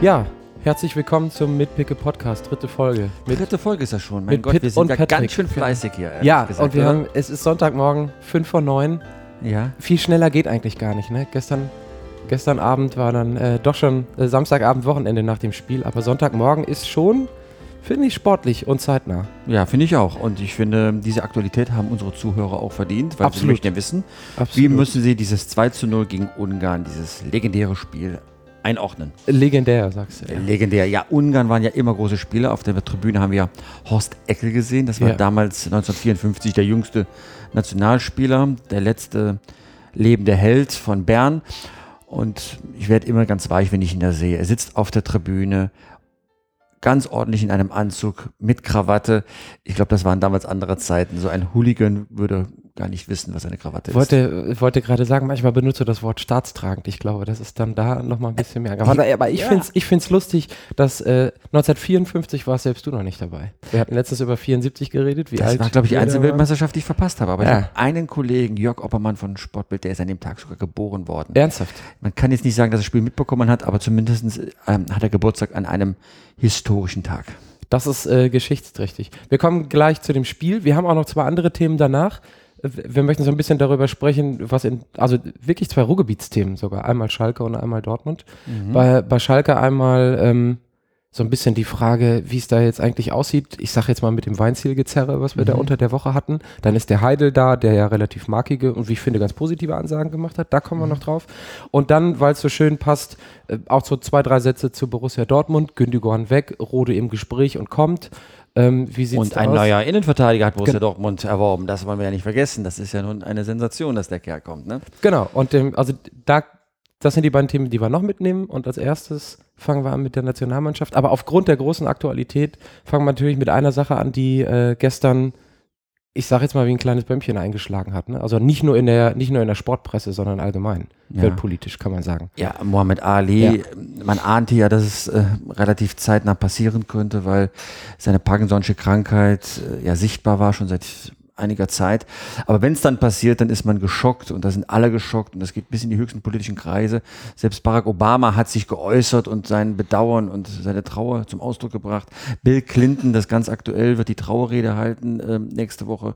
Ja, herzlich willkommen zum Mitpicke Podcast, dritte Folge. Mit, dritte Folge ist das schon. Mein mit Gott, Pitt wir sind und ja Patrick. ganz schön fleißig hier. ehrlich ja, gesagt, und wir oder? haben, es ist Sonntagmorgen, 5 vor 9. Ja. Viel schneller geht eigentlich gar nicht, ne? Gestern, gestern Abend war dann äh, doch schon äh, Samstagabend, Wochenende nach dem Spiel, aber Sonntagmorgen ist schon, finde ich, sportlich und zeitnah. Ja, finde ich auch. Und ich finde, diese Aktualität haben unsere Zuhörer auch verdient, weil sie Absolut. möchten ja wissen, wie Absolut. müssen sie dieses 2 zu 0 gegen Ungarn, dieses legendäre Spiel, einordnen. Legendär, sagst du. Ja. Legendär. Ja, Ungarn waren ja immer große Spieler. Auf der Tribüne haben wir Horst Eckel gesehen. Das war Ja. damals 1954 der jüngste Nationalspieler, der letzte lebende Held von Bern. Und ich werde immer ganz weich, wenn ich ihn da sehe. Er sitzt auf der Tribüne, ganz ordentlich in einem Anzug mit Krawatte. Ich glaube, das waren damals andere Zeiten. So ein Hooligan würde gar nicht wissen, was eine Krawatte wollte, ich wollte gerade sagen, manchmal benutze das Wort staatstragend. Ich glaube, das ist dann da nochmal ein bisschen mehr. Aber, aber ich Ja. finde es ich find's lustig, dass äh, 1954 warst selbst du noch nicht dabei. Wir hatten letztes über 74 geredet. Wie Das alt war, glaube ich, die einzige. Weltmeisterschaft, die ich verpasst habe. Aber Ja. ich habe einen Kollegen, Jörg Oppermann von Sportbild, der ist an dem Tag sogar geboren worden. Ernsthaft? Man kann jetzt nicht sagen, dass er das Spiel mitbekommen hat, aber zumindest ähm, hat er Geburtstag an einem historischen Tag. Das ist äh, geschichtsträchtig. Wir kommen gleich zu dem Spiel. Wir haben auch noch zwei andere Themen danach. Wir möchten so ein bisschen darüber sprechen, was in, also wirklich zwei Ruhrgebietsthemen sogar. Einmal Schalke und einmal Dortmund. Bei, bei Schalke einmal ähm, so ein bisschen die Frage, wie es da jetzt eigentlich aussieht. Ich sage jetzt mal mit dem Weinzielgezerre, was wir da unter der Woche hatten. Dann ist der Heidel da, der ja relativ markige und wie ich finde ganz positive Ansagen gemacht hat. Da kommen wir noch drauf. Und dann, weil es so schön passt, äh, auch so zwei, drei Sätze zu Borussia Dortmund. Gündogan weg, Rode im Gespräch und kommt. Ähm, wie sieht's Und ein aus? neuer Innenverteidiger hat Borussia Gen- Dortmund erworben. Das wollen wir ja nicht vergessen. Das ist ja nun eine Sensation, dass der Kerl kommt. Ne? Genau. Und dem, also da, das sind die beiden Themen, die wir noch mitnehmen. Und als erstes fangen wir an mit der Nationalmannschaft. Aber aufgrund der großen Aktualität fangen wir natürlich mit einer Sache an, die äh, gestern, ich sage jetzt mal, wie ein kleines Bäumchen eingeschlagen hat. Ne? Also nicht nur in der, nicht nur in der Sportpresse, sondern allgemein. Ja. Weltpolitisch, kann man sagen. Ja, Mohamed Ali, man ahnte ja, dass es äh, relativ zeitnah passieren könnte, weil seine Parkinson'sche Krankheit äh, ja sichtbar war schon seit einiger Zeit. Aber wenn es dann passiert, dann ist man geschockt und da sind alle geschockt und das geht bis in die höchsten politischen Kreise. Selbst Barack Obama hat sich geäußert und sein Bedauern und seine Trauer zum Ausdruck gebracht. Bill Clinton, das ganz aktuell, wird die Trauerrede halten ähm, nächste Woche.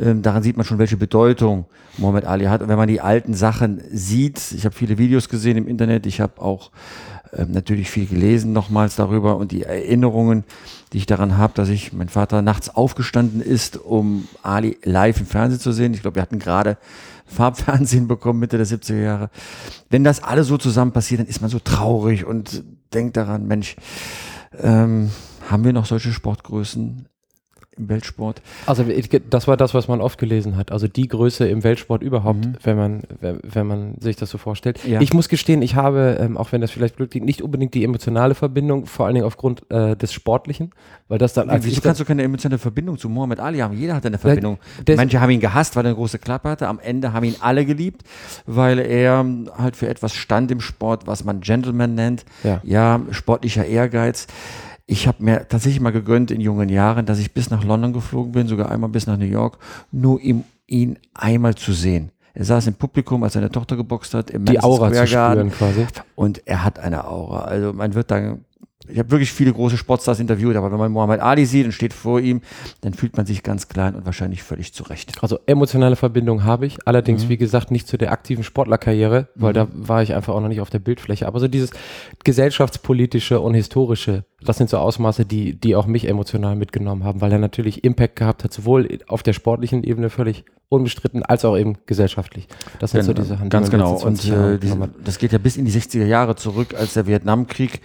Ähm, daran sieht man schon, welche Bedeutung Muhammad Ali hat. Und wenn man die alten Sachen sieht, ich habe viele Videos gesehen im Internet, ich habe auch natürlich viel gelesen nochmals darüber und die Erinnerungen, die ich daran habe, dass ich, mein Vater nachts aufgestanden ist, um Ali live im Fernsehen zu sehen. Ich glaube, wir hatten gerade Farbfernsehen bekommen, Mitte der 70er Jahre. Wenn das alles so zusammen passiert, dann ist man so traurig und denkt daran, Mensch, ähm, haben wir noch solche Sportgrößen im Weltsport? Also das war das, was man oft gelesen hat. Also die Größe im Weltsport überhaupt, Mhm. wenn man wenn, wenn man sich das so vorstellt. Ja. Ich muss gestehen, ich habe, ähm, auch wenn das vielleicht blöd klingt, nicht unbedingt die emotionale Verbindung, vor allen Dingen aufgrund äh, des Sportlichen, weil das dann als Wieso ich kannst du keine emotionale Verbindung zu Muhammad Ali haben? Jeder hat eine Verbindung. Manche haben ihn gehasst, weil er eine große Klappe hatte. Am Ende haben ihn alle geliebt, weil er halt für etwas stand im Sport, was man Gentleman nennt. Ja. ja sportlicher Ehrgeiz. Ich habe mir tatsächlich mal gegönnt in jungen Jahren, dass ich bis nach London geflogen bin, sogar einmal bis nach New York, nur ihm, ihn einmal zu sehen. Er saß im Publikum, als seine Tochter geboxt hat, im die Aura zu Square Garden. spüren quasi. Und er hat eine Aura. Also man wird dann, ich habe wirklich viele große Sportstars interviewt, aber wenn man Muhammad Ali sieht und steht vor ihm, dann fühlt man sich ganz klein und wahrscheinlich völlig zurecht. Also emotionale Verbindung habe ich, allerdings Mhm. wie gesagt nicht zu der aktiven Sportlerkarriere, weil da war ich einfach auch noch nicht auf der Bildfläche. Aber so dieses gesellschaftspolitische und historische, das sind so Ausmaße, die, die auch mich emotional mitgenommen haben, weil er natürlich Impact gehabt hat, sowohl auf der sportlichen Ebene völlig unbestritten, als auch eben gesellschaftlich. Das sind so die Sachen, die Ganz genau. Und 20 Jahren äh, diese, das geht ja bis in die 60er Jahre zurück, als der Vietnamkrieg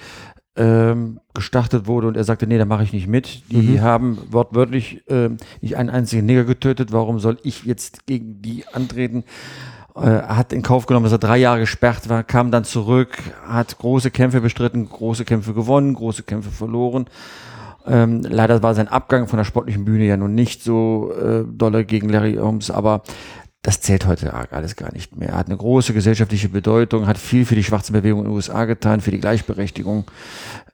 ähm, gestartet wurde und er sagte, nee, da mache ich nicht mit. Die Mhm. haben wortwörtlich ähm, nicht einen einzigen Neger getötet. Warum soll ich jetzt gegen die antreten? Äh, Er hat in Kauf genommen, dass er drei Jahre gesperrt war, kam dann zurück, hat große Kämpfe bestritten, große Kämpfe gewonnen, große Kämpfe verloren. Ähm, leider war sein Abgang von der sportlichen Bühne ja nun nicht so äh, dolle gegen Larry Holmes, aber das zählt heute alles gar nicht mehr. Er hat eine große gesellschaftliche Bedeutung, hat viel für die schwarze Bewegung in den USA getan, für die Gleichberechtigung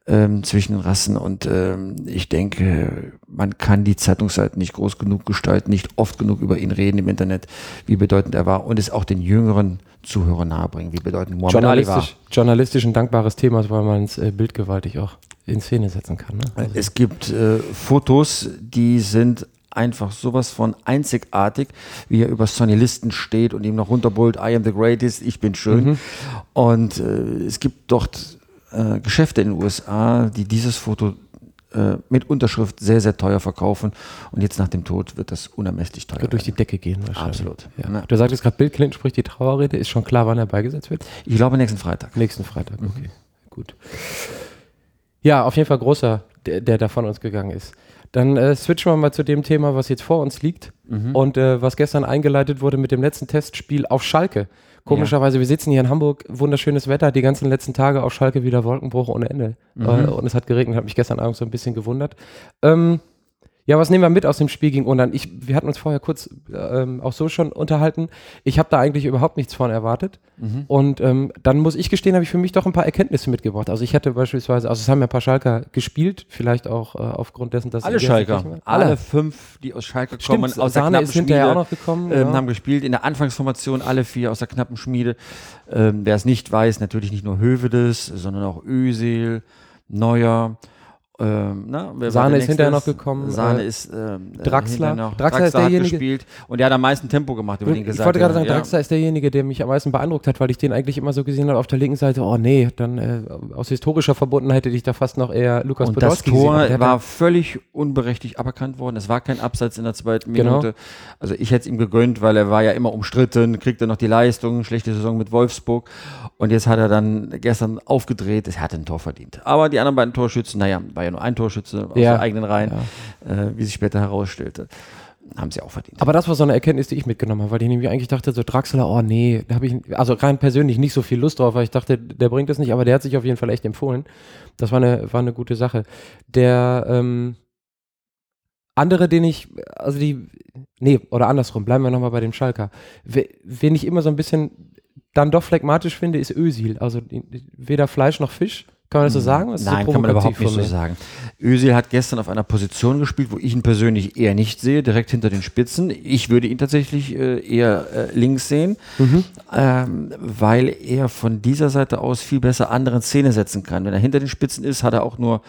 ähm, zwischen den Rassen. Und ähm, ich denke, man kann die Zeitungsseiten nicht groß genug gestalten, nicht oft genug über ihn reden im Internet, wie bedeutend er war und es auch den jüngeren Zuhörern nahebringen, wie bedeutend Muhammad Ali war. Journalistisch ein dankbares Thema, weil man es äh, bildgewaltig auch in Szene setzen kann. Ne? Also. Es gibt äh, Fotos, die sind einfach sowas von einzigartig, wie er über Sonny Listen steht und ihm noch runterbrüllt, I am the greatest, ich bin schön. Mhm. Und äh, es gibt dort äh, Geschäfte in den USA, die dieses Foto äh, mit Unterschrift sehr, sehr teuer verkaufen. Und jetzt nach dem Tod wird das unermesslich teuer. Wird durch die Decke gehen wahrscheinlich. Absolut. Ja. Du sagtest gerade, Bill Clinton spricht die Trauerrede. Ist schon klar, wann er beigesetzt wird? Ich glaube nächsten Freitag. Nächsten Freitag, okay. Mhm. Gut. Ja, auf jeden Fall großer, der, der da von uns gegangen ist. Dann äh, switchen wir mal zu dem Thema, was jetzt vor uns liegt mhm. und äh, was gestern eingeleitet wurde mit dem letzten Testspiel auf Schalke. Komischerweise, ja. wir sitzen hier in Hamburg, wunderschönes Wetter, die ganzen letzten Tage auf Schalke wieder Wolkenbruch ohne Ende. Mhm. Äh, und es hat geregnet, hat mich gestern Abend so ein bisschen gewundert. Ähm, ja, was nehmen wir mit aus dem Spiel gegen Ungarn? Ich, wir hatten uns vorher kurz ähm, auch so schon unterhalten. Ich habe da eigentlich überhaupt nichts von erwartet. Mhm. Und ähm, dann muss ich gestehen, habe ich für mich doch ein paar Erkenntnisse mitgebracht. Also ich hätte beispielsweise, also es haben ja ein paar Schalker gespielt, vielleicht auch äh, aufgrund dessen, dass alle Schalker, alle. alle fünf, die aus Schalke Stimmt, kommen, aus Sahne der knappen Schmiede, auch noch gekommen, ähm, ja. haben gespielt in der Anfangsformation, alle vier aus der knappen Schmiede. Ähm, Wer es nicht weiß, natürlich nicht nur Hövedes, sondern auch Ösel, Neuer. Ähm, na, Sahne ist hinterher noch gekommen. Sahne äh, ist ähm, Draxler. Noch, Draxler, Draxler ist derjenige, gespielt und der hat am meisten Tempo gemacht über den gesagt. Ich wollte gerade sagen, ja. Draxler ist derjenige, der mich am meisten beeindruckt hat, weil ich den eigentlich immer so gesehen habe auf der linken Seite. Oh nee, dann äh, aus historischer Verbundenheit hätte ich da fast noch eher Lukas und Podolski Das Tor gesehen, war völlig unberechtigt aberkannt worden. Es war kein Abseits in der zweiten genau. Minute. Also ich hätte es ihm gegönnt, weil er war ja immer umstritten, kriegt er noch die Leistung, schlechte Saison mit Wolfsburg und jetzt hat er dann gestern aufgedreht. Es hat ein Tor verdient. Aber die anderen beiden Torschützen, naja, war ja nur ein Torschütze aus ja. eigenen Reihen, ja. äh, wie sich später herausstellte. Haben sie auch verdient. Aber das war so eine Erkenntnis, die ich mitgenommen habe, weil ich nämlich eigentlich dachte, so Draxler, oh nee, da habe ich, also rein persönlich nicht so viel Lust drauf, weil ich dachte, der bringt das nicht, aber der hat sich auf jeden Fall echt empfohlen. Das war eine, war eine gute Sache. Der, ähm, andere, den ich, also die, nee, oder andersrum, bleiben wir nochmal bei dem Schalker. Wen ich immer so ein bisschen dann doch phlegmatisch finde, ist Ösil. Also weder Fleisch noch Fisch. Kann man das so hm. sagen? Das Nein, so kann man überhaupt nicht so sagen. Özil hat gestern auf einer Position gespielt, wo ich ihn persönlich eher nicht sehe, direkt hinter den Spitzen. Ich würde ihn tatsächlich äh, eher äh, links sehen, mhm. ähm, weil er von dieser Seite aus viel besser andere Szene setzen kann. Wenn er hinter den Spitzen ist, hat er auch nur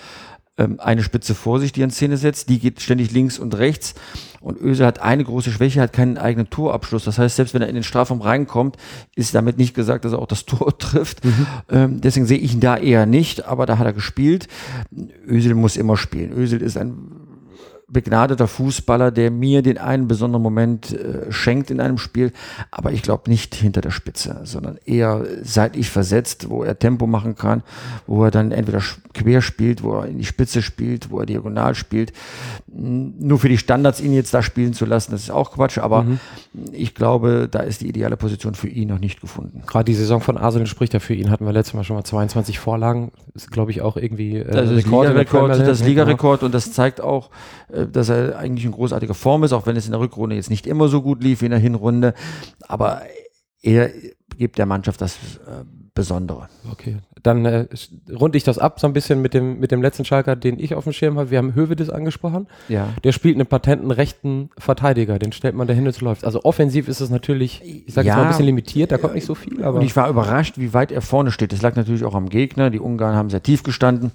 eine Spitze vor sich, die in Szene setzt, die geht ständig links und rechts. Und Öse hat eine große Schwäche, hat keinen eigenen Torabschluss. Das heißt, selbst wenn er in den Strafraum reinkommt, ist damit nicht gesagt, dass er auch das Tor trifft. Mhm. Ähm, deswegen sehe ich ihn da eher nicht, aber da hat er gespielt. Ösel muss immer spielen. Ösel ist ein begnadeter Fußballer, der mir den einen besonderen Moment äh, schenkt in einem Spiel, aber ich glaube nicht hinter der Spitze, sondern eher seitlich versetzt, wo er Tempo machen kann, wo er dann entweder quer spielt, wo er in die Spitze spielt, wo er diagonal spielt. Nur für die Standards ihn jetzt da spielen zu lassen, das ist auch Quatsch, aber mhm. ich glaube, da ist die ideale Position für ihn noch nicht gefunden. Gerade die Saison von Arsenal spricht ja für ihn, hatten wir letztes Mal schon mal 22 Vorlagen, ist glaube ich auch irgendwie äh, das ist Liga-Rekord, das Liga-Rekord und das zeigt auch, äh, dass er eigentlich in großartiger Form ist, auch wenn es in der Rückrunde jetzt nicht immer so gut lief wie in der Hinrunde. Aber er gibt der Mannschaft das äh, Besondere. Okay, dann äh, runde ich das ab so ein bisschen mit dem, mit dem letzten Schalker, den ich auf dem Schirm habe. Wir haben Hövedes angesprochen. Ja. Der spielt einen patenten rechten Verteidiger, den stellt man dahin und es läuft. Also offensiv ist es natürlich, ich sage ja, jetzt mal ein bisschen limitiert, da kommt nicht so viel. Aber und ich war überrascht, wie weit er vorne steht. Das lag natürlich auch am Gegner. Die Ungarn haben sehr tief gestanden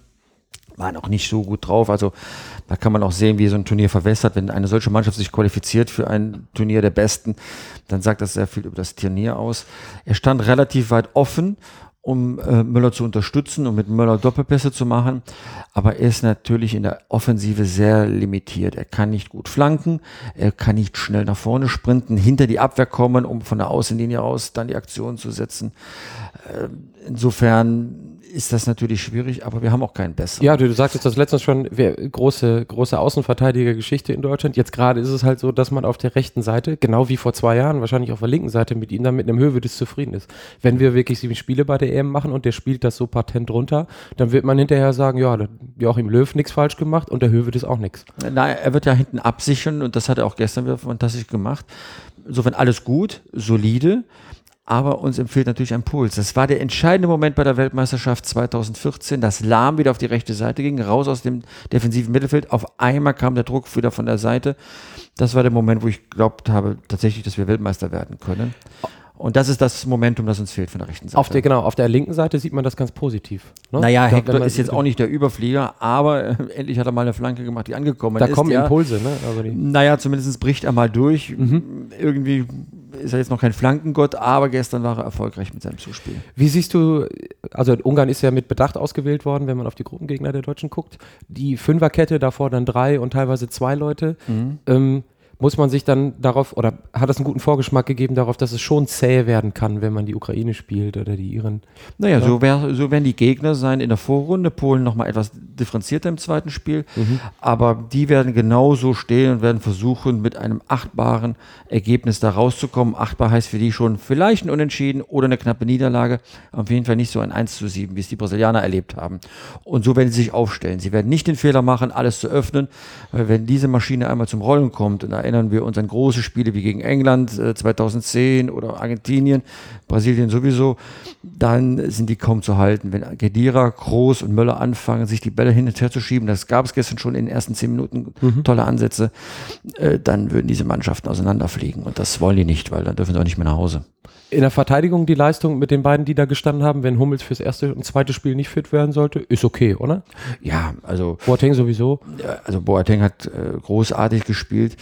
waren auch nicht so gut drauf. Also da kann man auch sehen, wie so ein Turnier verwässert. Wenn eine solche Mannschaft sich qualifiziert für ein Turnier der Besten, dann sagt das sehr viel über das Turnier aus. Er stand relativ weit offen, um äh, Müller zu unterstützen und mit Müller Doppelpässe zu machen. Aber er ist natürlich in der Offensive sehr limitiert. Er kann nicht gut flanken, er kann nicht schnell nach vorne sprinten, hinter die Abwehr kommen, um von der Außenlinie aus dann die Aktion zu setzen. Äh, insofern ist das natürlich schwierig, aber wir haben auch keinen besseren. Ja, du, du sagtest das letztens schon, wir, große, große Außenverteidigergeschichte in Deutschland. Jetzt gerade ist es halt so, dass man auf der rechten Seite, genau wie vor zwei Jahren, wahrscheinlich auf der linken Seite mit ihm dann mit einem Höhedes zufrieden ist. Wenn wir wirklich sieben Spiele bei der EM machen und der spielt das so patent runter, dann wird man hinterher sagen, ja, Joachim Löw nichts falsch gemacht und der Höwedes auch nichts. Nein, er wird ja hinten absichern und das hat er auch gestern wieder fantastisch gemacht. Insofern alles gut, solide aber uns empfiehlt natürlich ein Puls. Das war der entscheidende Moment bei der Weltmeisterschaft 2014, dass Lahm wieder auf die rechte Seite ging, raus aus dem defensiven Mittelfeld. Auf einmal kam der Druck wieder von der Seite. Das war der Moment, wo ich glaubt habe, tatsächlich, dass wir Weltmeister werden können. Und das ist das Momentum, das uns fehlt von der rechten Seite. Auf der, genau, auf der linken Seite sieht man das ganz positiv. Ne? Naja, glaub, Hector ist jetzt auch nicht der Überflieger, aber äh, endlich hat er mal eine Flanke gemacht, die angekommen da ist. Da kommen ja, Impulse, ne? Also naja, zumindest bricht er mal durch. Mhm. Irgendwie ist er jetzt noch kein Flankengott, aber gestern war er erfolgreich mit seinem Zuspiel. Wie siehst du, also Ungarn ist ja mit Bedacht ausgewählt worden, wenn man auf die Gruppengegner der Deutschen guckt. Die Fünferkette, davor dann drei und teilweise zwei Leute. Mhm. Ähm, muss man sich dann darauf, oder hat es einen guten Vorgeschmack gegeben darauf, dass es schon zäh werden kann, wenn man die Ukraine spielt oder die Iren? Naja, ja. so, wär, so werden die Gegner sein in der Vorrunde. Polen nochmal etwas differenzierter im zweiten Spiel. Mhm. Aber die werden genauso stehen und werden versuchen, mit einem achtbaren Ergebnis da rauszukommen. Achtbar heißt für die schon vielleicht ein Unentschieden oder eine knappe Niederlage. Auf jeden Fall nicht so ein 1 zu 7, wie es die Brasilianer erlebt haben. Und so werden sie sich aufstellen. Sie werden nicht den Fehler machen, alles zu öffnen, weil wenn diese Maschine einmal zum Rollen kommt und erinnern wir uns an große Spiele wie gegen England äh, 2010 oder Argentinien, Brasilien sowieso, dann sind die kaum zu halten. Wenn Gedira, Groß und Möller anfangen, sich die Bälle hin und her zu schieben, das gab es gestern schon in den ersten zehn Minuten, mhm. tolle Ansätze, äh, dann würden diese Mannschaften auseinanderfliegen. Und das wollen die nicht, weil dann dürfen sie auch nicht mehr nach Hause. In der Verteidigung die Leistung mit den beiden, die da gestanden haben, wenn Hummels fürs erste und zweite Spiel nicht fit werden sollte, ist okay, oder? Ja, also Boateng sowieso. Also Boateng hat äh, großartig gespielt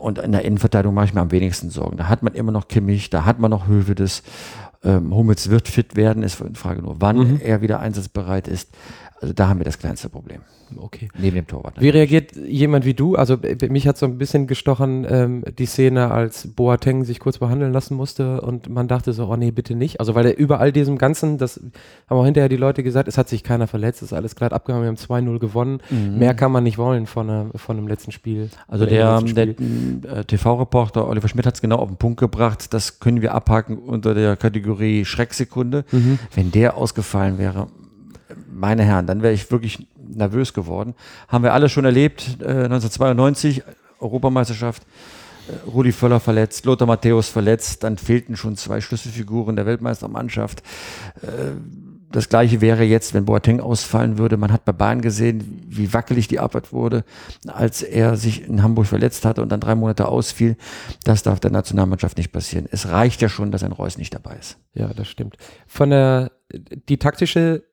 und in der Innenverteidigung mache ich mir am wenigsten Sorgen. Da hat man immer noch Kimmich, da hat man noch Hövedes. Ähm, Hummels wird fit werden, ist die Frage nur, wann mhm. er wieder einsatzbereit ist. Also da haben wir das kleinste Problem. Okay. Neben dem Torwart. Natürlich. Wie reagiert jemand wie du? Also mich hat so ein bisschen gestochen ähm, die Szene, als Boateng sich kurz behandeln lassen musste und man dachte so, oh nee, bitte nicht. Also weil er überall diesem Ganzen, das haben auch hinterher die Leute gesagt, es hat sich keiner verletzt, es ist alles glatt abgegangen, wir haben 2-0 gewonnen. Mhm. Mehr kann man nicht wollen von, einer, von einem letzten Spiel. Also der, der äh, TV-Reporter Oliver Schmidt hat es genau auf den Punkt gebracht, das können wir abhaken unter der Kategorie Schrecksekunde. Mhm. Wenn der ausgefallen wäre, meine Herren, dann wäre ich wirklich nervös geworden. Haben wir alle schon erlebt, äh, 1992, Europameisterschaft. Äh, Rudi Völler verletzt, Lothar Matthäus verletzt, dann fehlten schon zwei Schlüsselfiguren der Weltmeistermannschaft. Äh, das gleiche wäre jetzt, wenn Boateng ausfallen würde. Man hat bei Bayern gesehen, wie wackelig die Arbeit wurde, als er sich in Hamburg verletzt hatte und dann drei Monate ausfiel. Das darf der Nationalmannschaft nicht passieren. Es reicht ja schon, dass ein Reus nicht dabei ist. Ja, das stimmt. Von der die taktische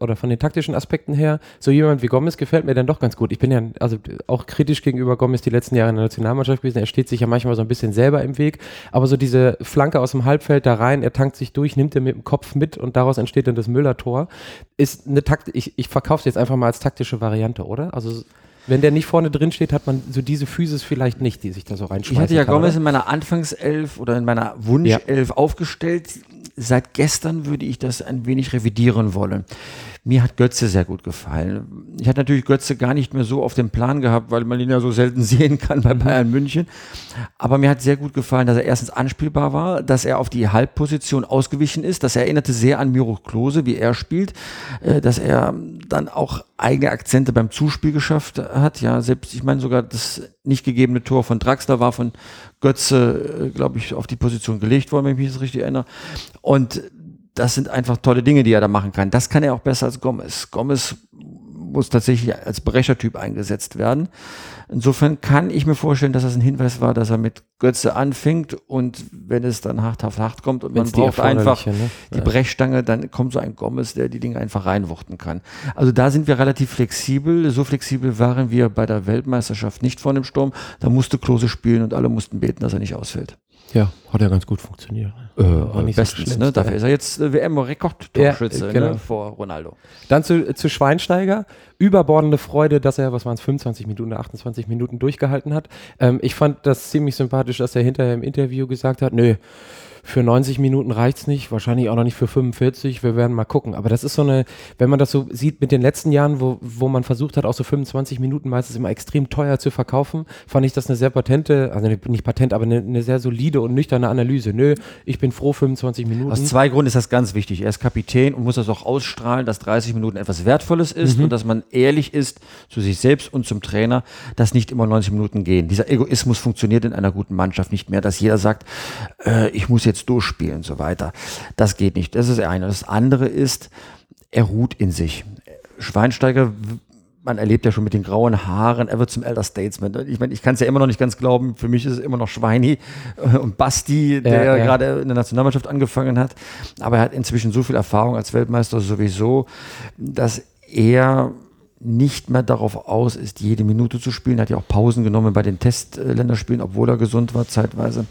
oder von den taktischen Aspekten her, so jemand wie Gomez gefällt mir dann doch ganz gut. Ich bin ja also auch kritisch gegenüber Gomez die letzten Jahre in der Nationalmannschaft gewesen. Er steht sich ja manchmal so ein bisschen selber im Weg, aber so diese Flanke aus dem Halbfeld da rein, er tankt sich durch, nimmt er mit dem Kopf mit und daraus entsteht dann das Müller-Tor, ist eine Takt, ich, ich verkaufe es jetzt einfach mal als taktische Variante, oder? Also wenn der nicht vorne drin steht, hat man so diese Physis vielleicht nicht, die sich da so reinschmeißen Ich hatte ja kann, Gomez oder? in meiner Anfangself oder in meiner Wunschelf ja. aufgestellt seit gestern würde ich das ein wenig revidieren wollen. Mir hat Götze sehr gut gefallen. Ich hatte natürlich Götze gar nicht mehr so auf dem Plan gehabt, weil man ihn ja so selten sehen kann bei Bayern München. Aber mir hat sehr gut gefallen, dass er erstens anspielbar war, dass er auf die Halbposition ausgewichen ist. Das erinnerte sehr an Miro Klose, wie er spielt, äh, dass er dann auch eigene Akzente beim Zuspiel geschafft hat. Ja, selbst, ich meine sogar das nicht gegebene Tor von Draxler war von Götze, äh, glaube ich, auf die Position gelegt worden, wenn ich mich das richtig erinnere. Und das sind einfach tolle Dinge, die er da machen kann. Das kann er auch besser als Gomez. Gomez muss tatsächlich als Brechertyp eingesetzt werden. Insofern kann ich mir vorstellen, dass das ein Hinweis war, dass er mit Götze anfängt und wenn es dann hart auf hart kommt und Wenn's man braucht einfach ne? die Brechstange, dann kommt so ein Gomez, der die Dinge einfach reinwuchten kann. Also da sind wir relativ flexibel. So flexibel waren wir bei der Weltmeisterschaft nicht vor dem Sturm. Da musste Klose spielen und alle mussten beten, dass er nicht ausfällt. Ja, hat ja ganz gut funktioniert. Äh, nicht bestens, so ne? Dafür ist er jetzt äh, WM-Rekordtorschütze ja, genau. ne? vor Ronaldo. Dann zu, zu Schweinsteiger. Überbordende Freude, dass er, was waren es, 25 Minuten oder 28 Minuten durchgehalten hat. Ähm, ich fand das ziemlich sympathisch, dass er hinterher im Interview gesagt hat, nö, für 90 Minuten reicht es nicht, wahrscheinlich auch noch nicht für 45, wir werden mal gucken. Aber das ist so eine, wenn man das so sieht mit den letzten Jahren, wo, wo man versucht hat, auch so 25 Minuten meistens immer extrem teuer zu verkaufen, fand ich das eine sehr patente, also nicht patent, aber eine, eine sehr solide und nüchterne Analyse. Nö, ich bin froh, 25 Minuten. Aus zwei Gründen ist das ganz wichtig. Er ist Kapitän und muss das auch ausstrahlen, dass 30 Minuten etwas Wertvolles ist mhm. und dass man ehrlich ist zu sich selbst und zum Trainer, dass nicht immer 90 Minuten gehen. Dieser Egoismus funktioniert in einer guten Mannschaft nicht mehr, dass jeder sagt, äh, ich muss jetzt durchspielen und so weiter. Das geht nicht. Das ist das eine. Das andere ist, er ruht in sich. Schweinsteiger man erlebt ja schon mit den grauen Haaren, er wird zum Elder Statesman. Ich meine, ich kann es ja immer noch nicht ganz glauben. Für mich ist es immer noch Schweini und Basti, der ja, ja. gerade in der Nationalmannschaft angefangen hat. Aber er hat inzwischen so viel Erfahrung als Weltmeister sowieso, dass er nicht mehr darauf aus ist, jede Minute zu spielen. Er hat ja auch Pausen genommen bei den Testländerspielen, obwohl er gesund war zeitweise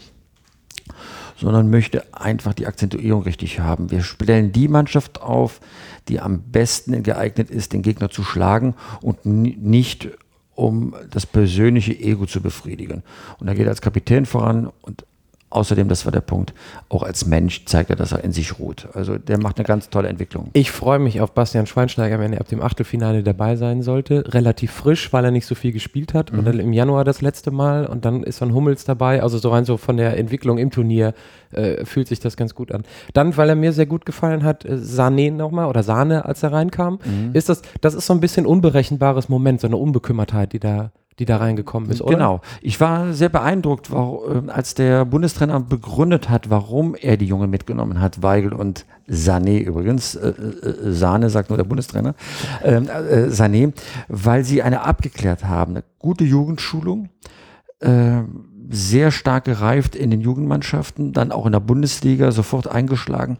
sondern möchte einfach die Akzentuierung richtig haben. Wir stellen die Mannschaft auf, die am besten geeignet ist, den Gegner zu schlagen und nicht um das persönliche Ego zu befriedigen. Und da geht als Kapitän voran und Außerdem, das war der Punkt, auch als Mensch zeigt er, dass er in sich ruht. Also der macht eine ganz tolle Entwicklung. Ich freue mich auf Bastian Schweinsteiger, wenn er ab dem Achtelfinale dabei sein sollte. Relativ frisch, weil er nicht so viel gespielt hat. Mhm. Und dann im Januar das letzte Mal und dann ist dann Hummels dabei. Also so rein so von der Entwicklung im Turnier äh, fühlt sich das ganz gut an. Dann, weil er mir sehr gut gefallen hat, äh, Sané nochmal oder Sahne, als er reinkam, mhm. ist das, das ist so ein bisschen unberechenbares Moment, so eine Unbekümmertheit, die da die da reingekommen ist, oder? Genau. Ich war sehr beeindruckt, äh, als der Bundestrainer begründet hat, warum er die Junge mitgenommen hat, Weigel und Sané übrigens, äh, äh, Sahne sagt nur der Bundestrainer, ähm, äh, Sané, weil sie eine abgeklärt haben, eine gute Jugendschulung, äh, sehr stark gereift in den Jugendmannschaften, dann auch in der Bundesliga sofort eingeschlagen.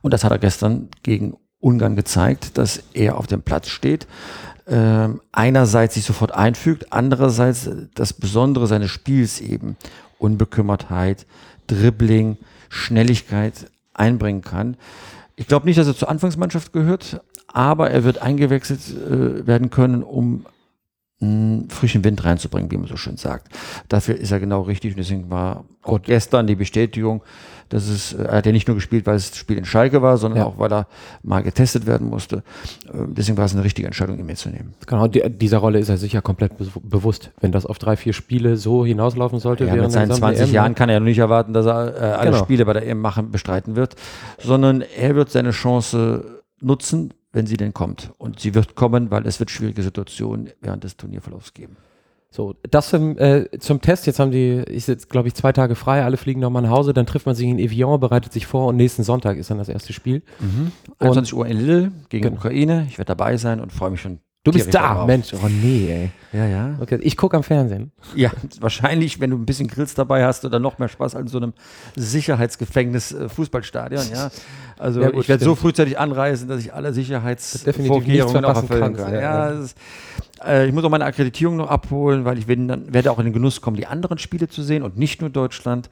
Und das hat er gestern gegen Ungarn gezeigt, dass er auf dem Platz steht, äh, einerseits sich sofort einfügt, andererseits das Besondere seines Spiels eben Unbekümmertheit, Dribbling, Schnelligkeit einbringen kann. Ich glaube nicht, dass er zur Anfangsmannschaft gehört, aber er wird eingewechselt äh, werden können, um mh, frischen Wind reinzubringen, wie man so schön sagt. Dafür ist er genau richtig und deswegen war auch gestern die Bestätigung, dass es, er hat ja nicht nur gespielt, weil es das Spiel in Schalke war, sondern ja. auch, weil er mal getestet werden musste. Äh, deswegen war es eine richtige Entscheidung, ihn mitzunehmen. Genau, die, dieser Rolle ist er sicher komplett be bewusst. Wenn das auf drei, vier Spiele so hinauslaufen sollte, ja, mit seinen 20 EM, Jahren kann er ja nicht erwarten, dass er äh, alle genau. Spiele bei der EM machen, bestreiten wird, sondern er wird seine Chance nutzen, wenn sie denn kommt. Und sie wird kommen, weil es wird schwierige Situationen während des Turnierverlaufs geben. So, das zum, äh, zum Test. Jetzt haben die, ich jetzt glaube ich zwei Tage frei, alle fliegen nochmal nach Hause, dann trifft man sich in Evian, bereitet sich vor und nächsten Sonntag ist dann das erste Spiel. Mhm. 21 Uhr in Lille gegen genau. Ukraine. Ich werde dabei sein und freue mich schon Du bist da, Mensch. Oh nee, ey. Ja, ja. Okay, ich gucke am Fernsehen. Ja, wahrscheinlich, wenn du ein bisschen Grills dabei hast oder noch mehr Spaß an so einem Sicherheitsgefängnis äh, ja. Also ja, gut, ich werde so frühzeitig anreisen, dass ich alle Sicherheitsvorkehrungen auch erfüllen kann. Ja, ja. Ist, äh, ich muss auch meine Akkreditierung noch abholen, weil ich dann, werde auch in den Genuss kommen, die anderen Spiele zu sehen und nicht nur Deutschland.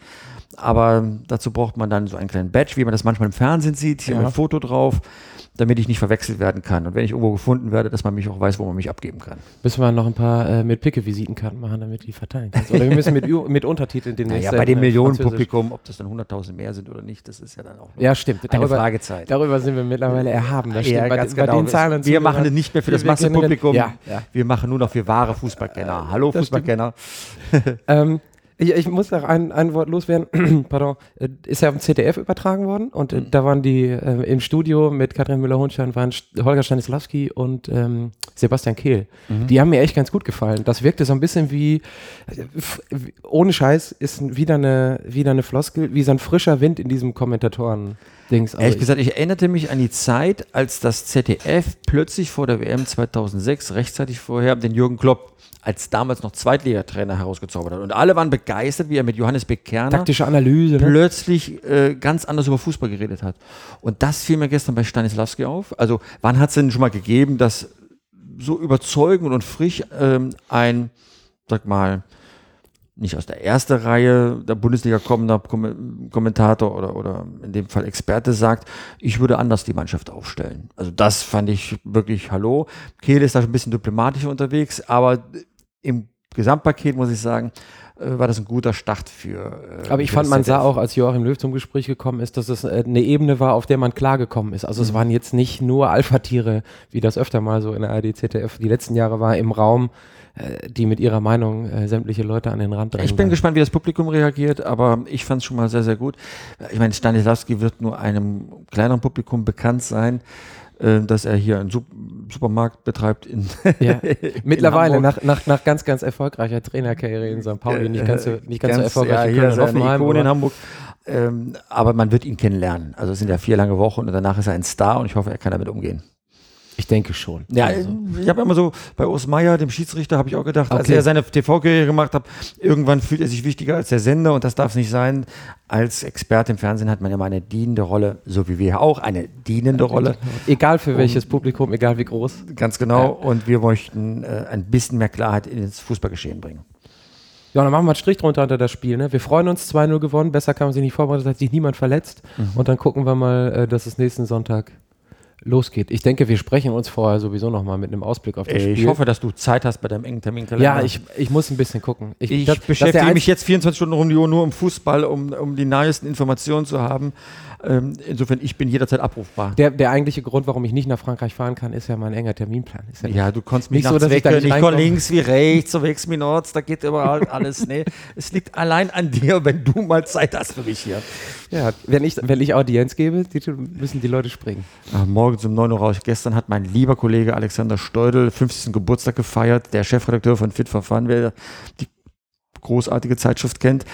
Aber dazu braucht man dann so einen kleinen Badge, wie man das manchmal im Fernsehen sieht, hier ja. ein Foto drauf damit ich nicht verwechselt werden kann. Und wenn ich irgendwo gefunden werde, dass man mich auch weiß, wo man mich abgeben kann. Müssen wir noch ein paar äh, mit Picke-Visitenkarten machen, damit die verteilen kannst. Oder wir müssen mit, mit Untertiteln den nächsten. Ja, bei dem Millionenpublikum, ob das dann 100.000 mehr sind oder nicht, das ist ja dann auch ja, stimmt. eine darüber, Fragezeit. Darüber sind wir mittlerweile erhaben. Das ja, bei, bei genau. den Zahlen wir machen es nicht mehr für das Massenpublikum. Ja, ja. Wir machen nur noch für wahre Fußballkenner. Hallo Fußballkenner. ähm, ich, ich muss noch ein, ein Wort loswerden. Pardon. Äh, ist ja auf dem ZDF übertragen worden und äh, mhm. da waren die äh, im Studio mit Katrin Müller-Hohenstein waren Holger Stanislawski und ähm, Sebastian Kehl. Mhm. Die haben mir echt ganz gut gefallen. Das wirkte so ein bisschen wie, äh, ohne Scheiß, ist wieder eine, wieder eine Floskel, wie so ein frischer Wind in diesem Kommentatoren. Dings. Ehrlich also gesagt, ich erinnerte mich an die Zeit, als das ZDF plötzlich vor der WM 2006, rechtzeitig vorher, den Jürgen Klopp als damals noch Zweitligatrainer herausgezaubert hat. Und alle waren begeistert, wie er mit Johannes Bekerner taktische Analyse ne? plötzlich äh, ganz anders über Fußball geredet hat. Und das fiel mir gestern bei Stanislavski auf. Also wann hat es denn schon mal gegeben, dass so überzeugend und frisch ähm, ein, sag mal, nicht aus der ersten Reihe der Bundesliga kommender Kom Kommentator oder, oder in dem Fall Experte sagt, ich würde anders die Mannschaft aufstellen. Also das fand ich wirklich hallo. Kehl ist da schon ein bisschen diplomatischer unterwegs, aber im Gesamtpaket muss ich sagen, äh, war das ein guter Start für. Äh, Aber ich fand, man sah auch, als Joachim Löw zum Gespräch gekommen ist, dass es äh, eine Ebene war, auf der man klargekommen ist. Also mhm. es waren jetzt nicht nur Alpha-Tiere, wie das öfter mal so in der ARD, ZDF die letzten Jahre war, im Raum, die mit ihrer Meinung äh, sämtliche Leute an den Rand drängen. Ich bin gespannt, wie das Publikum reagiert, aber ich fand es schon mal sehr, sehr gut. Ich meine, Stanislavski wird nur einem kleineren Publikum bekannt sein. Äh, dass er hier einen Supermarkt betreibt in ja. Mittlerweile in nach, nach, nach ganz ganz erfolgreicher Trainerkarriere in St. Pauli nicht ganz so, nicht ganz, ganz so erfolgreich ja, in Offenheim Ikone in Hamburg ähm, aber man wird ihn kennenlernen also es sind ja vier lange Wochen und danach ist er ein Star und ich hoffe er kann damit umgehen ich denke schon. Ja, also. ich habe immer so bei Urs Meier, dem Schiedsrichter, habe ich auch gedacht, okay. als er seine TV-Karriere gemacht hat, irgendwann fühlt er sich wichtiger als der Sender und das darf es nicht sein. Als Experte im Fernsehen hat man immer eine dienende Rolle, so wie wir auch eine dienende ja, Rolle. Egal für welches und, Publikum, egal wie groß. Ganz genau. Ja. Und wir möchten äh, ein bisschen mehr Klarheit ins Fußballgeschehen bringen. Ja, dann machen wir einen Strich drunter unter das Spiel. Ne? Wir freuen uns 2-0 gewonnen. Besser kann man sich nicht vorbereiten, hat sich niemand verletzt. Mhm. Und dann gucken wir mal, äh, dass es nächsten Sonntag losgeht. Ich denke, wir sprechen uns vorher sowieso nochmal mit einem Ausblick auf das Spiel. Ich hoffe, dass du Zeit hast bei deinem engen Terminkalender. Ja, ich, ich muss ein bisschen gucken. Ich, ich das, beschäftige mich jetzt 24 Stunden rund nur um Fußball, um, um die neuesten Informationen zu haben. Ähm, insofern, ich bin jederzeit abrufbar. Der, der eigentliche Grund, warum ich nicht nach Frankreich fahren kann, ist ja mein enger Terminplan. ja, ja du konntest mich nicht so, dass weg, ich, ich links wie rechts, so wächst mir Nords, da geht überall alles. Nee, es liegt allein an dir, wenn du mal Zeit hast für mich hier. Ja, wenn ich, wenn ich Audienz gebe, die, müssen die Leute springen. Ach, morgens um 9 Uhr raus. Gestern hat mein lieber Kollege Alexander Steudel 50. Geburtstag gefeiert, der Chefredakteur von Fit for Fun, wer die großartige Zeitschrift kennt.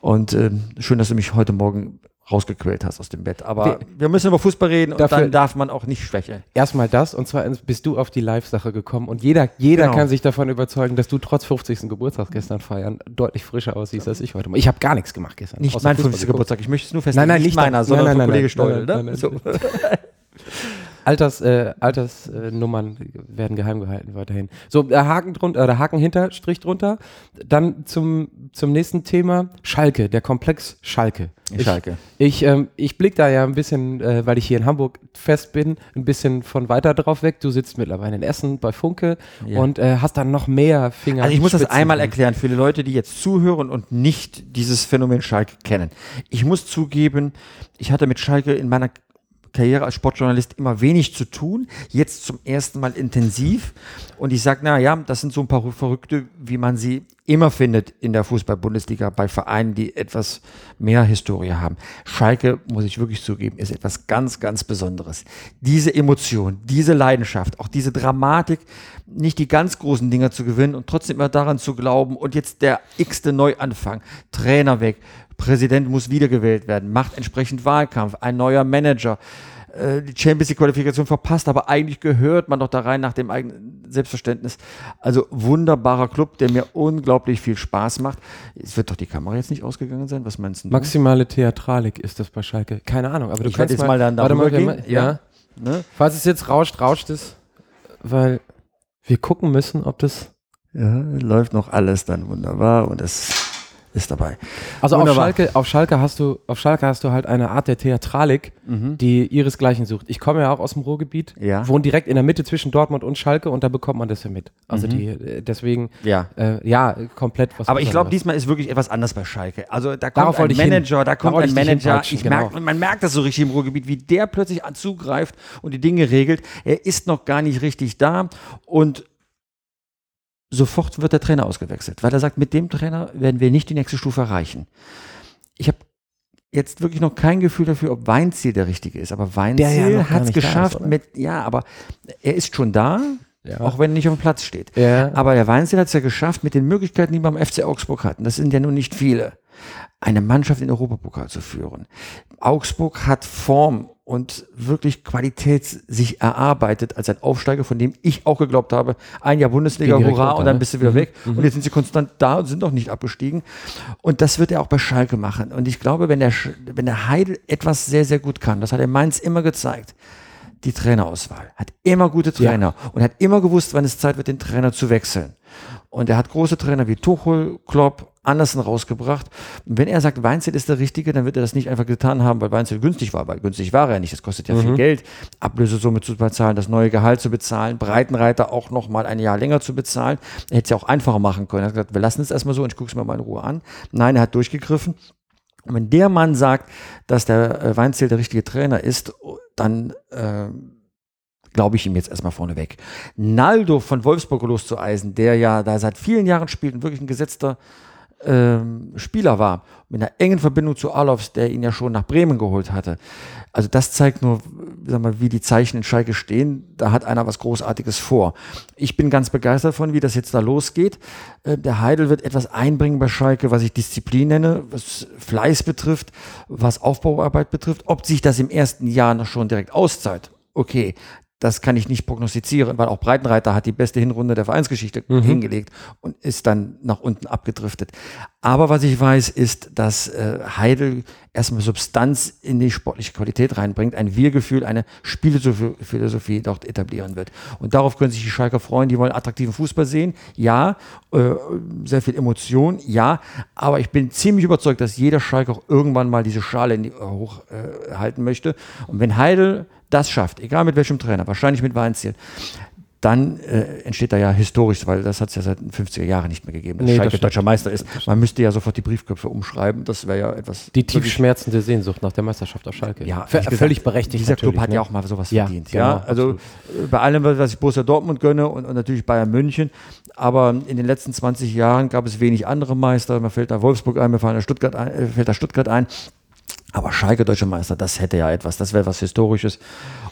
Und äh, schön, dass du mich heute Morgen rausgequält hast aus dem Bett. Aber wir, wir müssen über Fußball reden und dann darf man auch nicht schwächeln. Erstmal das und zwar bist du auf die Live-Sache gekommen und jeder, jeder genau. kann sich davon überzeugen, dass du trotz 50. Geburtstag gestern feiern deutlich frischer aussiehst als ich heute. Ich habe gar nichts gemacht gestern. Nicht mein 50. Geburtstag, ich möchte es nur feststellen. Nein, nein, nicht meiner, sondern nein, nein, von Kollege Steudel. Ne? So. Alters, äh, Altersnummern äh, werden geheim gehalten weiterhin. So, äh, Haken drunter, äh, Haken hinter, Strich drunter. Dann zum, zum nächsten Thema. Schalke, der Komplex Schalke. Ich, Schalke. Ich, ähm, ich blicke da ja ein bisschen, äh, weil ich hier in Hamburg fest bin, ein bisschen von weiter drauf weg. Du sitzt mittlerweile in Essen bei Funke ja. und äh, hast dann noch mehr Finger. Also ich muss das einmal erklären für die Leute, die jetzt zuhören und nicht dieses Phänomen Schalke kennen. Ich muss zugeben, ich hatte mit Schalke in meiner Karriere als Sportjournalist immer wenig zu tun, jetzt zum ersten Mal intensiv. Und ich sage, na ja, das sind so ein paar Verrückte, wie man sie immer findet in der Fußball-Bundesliga bei Vereinen, die etwas mehr Historie haben. Schalke, muss ich wirklich zugeben, ist etwas ganz, ganz Besonderes. Diese Emotion, diese Leidenschaft, auch diese Dramatik, nicht die ganz großen Dinger zu gewinnen und trotzdem immer daran zu glauben und jetzt der x-te Neuanfang, Trainer weg, Präsident muss wiedergewählt werden, macht entsprechend Wahlkampf, ein neuer Manager, äh, die Champions League Qualifikation verpasst, aber eigentlich gehört man doch da rein nach dem eigenen Selbstverständnis. Also wunderbarer Club, der mir unglaublich viel Spaß macht. Es wird doch die Kamera jetzt nicht ausgegangen sein, was meinst du? Maximale Theatralik ist das bei Schalke. Keine Ahnung, aber du ich kannst jetzt mal, dann darüber mal, gehen. Ja. ja. Ne? Falls es jetzt rauscht, rauscht es, weil wir gucken müssen, ob das ja, läuft noch alles dann wunderbar und es ist dabei. Also auf Schalke, auf Schalke, hast du, auf Schalke hast du halt eine Art der Theatralik, mhm. die ihresgleichen sucht. Ich komme ja auch aus dem Ruhrgebiet, ja. wohne direkt in der Mitte zwischen Dortmund und Schalke und da bekommt man das ja mit. Also mhm. die, deswegen, ja, äh, ja komplett was. Aber ich glaube, diesmal ist wirklich etwas anders bei Schalke. Also da kommt Darauf ein Manager, da kommt ein Manager. Ich genau. merk, man merkt das so richtig im Ruhrgebiet, wie der plötzlich zugreift und die Dinge regelt. Er ist noch gar nicht richtig da und sofort wird der Trainer ausgewechselt, weil er sagt, mit dem Trainer werden wir nicht die nächste Stufe erreichen. Ich habe jetzt wirklich noch kein Gefühl dafür, ob Weinziel der richtige ist, aber Weinziel ja hat es geschafft ist, mit, ja, aber er ist schon da, ja. auch wenn er nicht auf dem Platz steht. Ja. Aber der Weinziel hat es ja geschafft mit den Möglichkeiten, die wir beim FC Augsburg hatten. Das sind ja nun nicht viele eine Mannschaft in den Europapokal zu führen. Augsburg hat Form und wirklich Qualität sich erarbeitet als ein Aufsteiger, von dem ich auch geglaubt habe, ein Jahr Bundesliga, hurra, und dann bist du wieder mhm. weg. Mhm. Und jetzt sind sie konstant da und sind noch nicht abgestiegen. Und das wird er auch bei Schalke machen. Und ich glaube, wenn der, wenn der Heidel etwas sehr, sehr gut kann, das hat er Mainz immer gezeigt, die Trainerauswahl. Hat immer gute Trainer ja. und hat immer gewusst, wann es Zeit wird, den Trainer zu wechseln. Und er hat große Trainer wie Tuchel, Klopp, Andersen rausgebracht. Und wenn er sagt, Weinzel ist der Richtige, dann wird er das nicht einfach getan haben, weil Weinzel günstig war, weil günstig war er nicht. Das kostet ja mhm. viel Geld, Ablösesumme zu bezahlen, das neue Gehalt zu bezahlen, Breitenreiter auch noch mal ein Jahr länger zu bezahlen. Er hätte es ja auch einfacher machen können. Er hat gesagt, wir lassen es erstmal so und ich gucke es mir mal in Ruhe an. Nein, er hat durchgegriffen. Und wenn der Mann sagt, dass der äh, Weinzel der richtige Trainer ist, dann äh, glaube ich ihm jetzt erstmal vorneweg. Naldo von Wolfsburg loszueisen, der ja da seit vielen Jahren spielt und wirklich ein gesetzter ähm, Spieler war, mit einer engen Verbindung zu Alofs, der ihn ja schon nach Bremen geholt hatte. Also das zeigt nur, sag mal, wie die Zeichen in Schalke stehen. Da hat einer was Großartiges vor. Ich bin ganz begeistert von, wie das jetzt da losgeht. Äh, der Heidel wird etwas einbringen bei Schalke, was ich Disziplin nenne, was Fleiß betrifft, was Aufbauarbeit betrifft. Ob sich das im ersten Jahr noch schon direkt auszahlt, okay, das kann ich nicht prognostizieren, weil auch Breitenreiter hat die beste Hinrunde der Vereinsgeschichte mhm. hingelegt und ist dann nach unten abgedriftet. Aber was ich weiß, ist, dass äh, Heidel erstmal Substanz in die sportliche Qualität reinbringt, ein Wir-Gefühl, eine Spielephilosophie dort etablieren wird. Und darauf können sich die Schalker freuen, die wollen attraktiven Fußball sehen, ja, äh, sehr viel Emotion, ja, aber ich bin ziemlich überzeugt, dass jeder Schalker auch irgendwann mal diese Schale die, äh, hochhalten äh, möchte. Und wenn Heidel das schafft, egal mit welchem Trainer, wahrscheinlich mit Weinziel, dann äh, entsteht da ja historisch, weil das hat es ja seit den 50er Jahren nicht mehr gegeben, dass nee, Schalke das deutscher Meister ist. Man müsste ja sofort die Briefköpfe umschreiben, das wäre ja etwas... Die tiefschmerzende Sehnsucht nach der Meisterschaft auf Schalke. Ja, Ver völlig berechtigt Dieser Club hat ne? ja auch mal sowas ja, verdient. Genau, ja, also absolut. bei allem, was ich Borussia Dortmund gönne und, und, natürlich Bayern München, aber in den letzten 20 Jahren gab es wenig andere Meister, mir fällt da Wolfsburg ein, mir fällt da Stuttgart ein, äh, fällt da Stuttgart ein aber Schalke Deutscher Meister, das hätte ja etwas, das wäre was Historisches.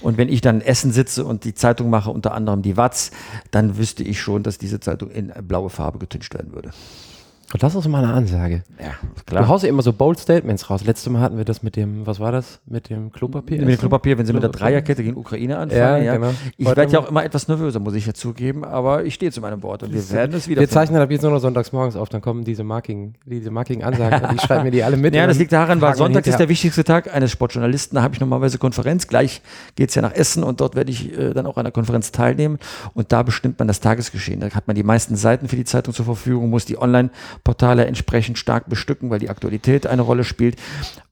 Und wenn ich dann in Essen sitze und die Zeitung mache, unter anderem die Watz, dann wüsste ich schon, dass diese Zeitung in blaue Farbe getüncht werden würde. Und das ist mal eine Ansage. Ja, klar. Du haust ja immer so Bold Statements raus. Letztes Mal hatten wir das mit dem, was war das? Mit dem Klopapier? Mit dem Klopapier, wenn sie mit der Dreierkette gegen Ukraine anfangen. Ja, ja. Genau. Ich werde ja auch immer etwas nervöser, muss ich ja zugeben, aber ich stehe zu meinem Wort und wir werden es wieder. Wir zeichnen ab jetzt nur noch sonntags morgens auf, dann kommen diese Marking, diese Marking-Ansagen und ich schreibe mir die alle mit. Ja, das liegt daran, weil Sonntag ist der wichtigste Tag eines Sportjournalisten. Da habe ich normalerweise Konferenz. Gleich geht es ja nach Essen und dort werde ich äh, dann auch an der Konferenz teilnehmen und da bestimmt man das Tagesgeschehen. Da hat man die meisten Seiten für die Zeitung zur Verfügung, muss die Online-Portale entsprechend entsprechend stark bestücken, weil die Aktualität eine Rolle spielt.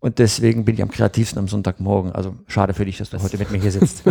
Und deswegen bin ich am kreativsten am Sonntagmorgen. Also schade für dich, dass du das heute mit mir hier sitzt.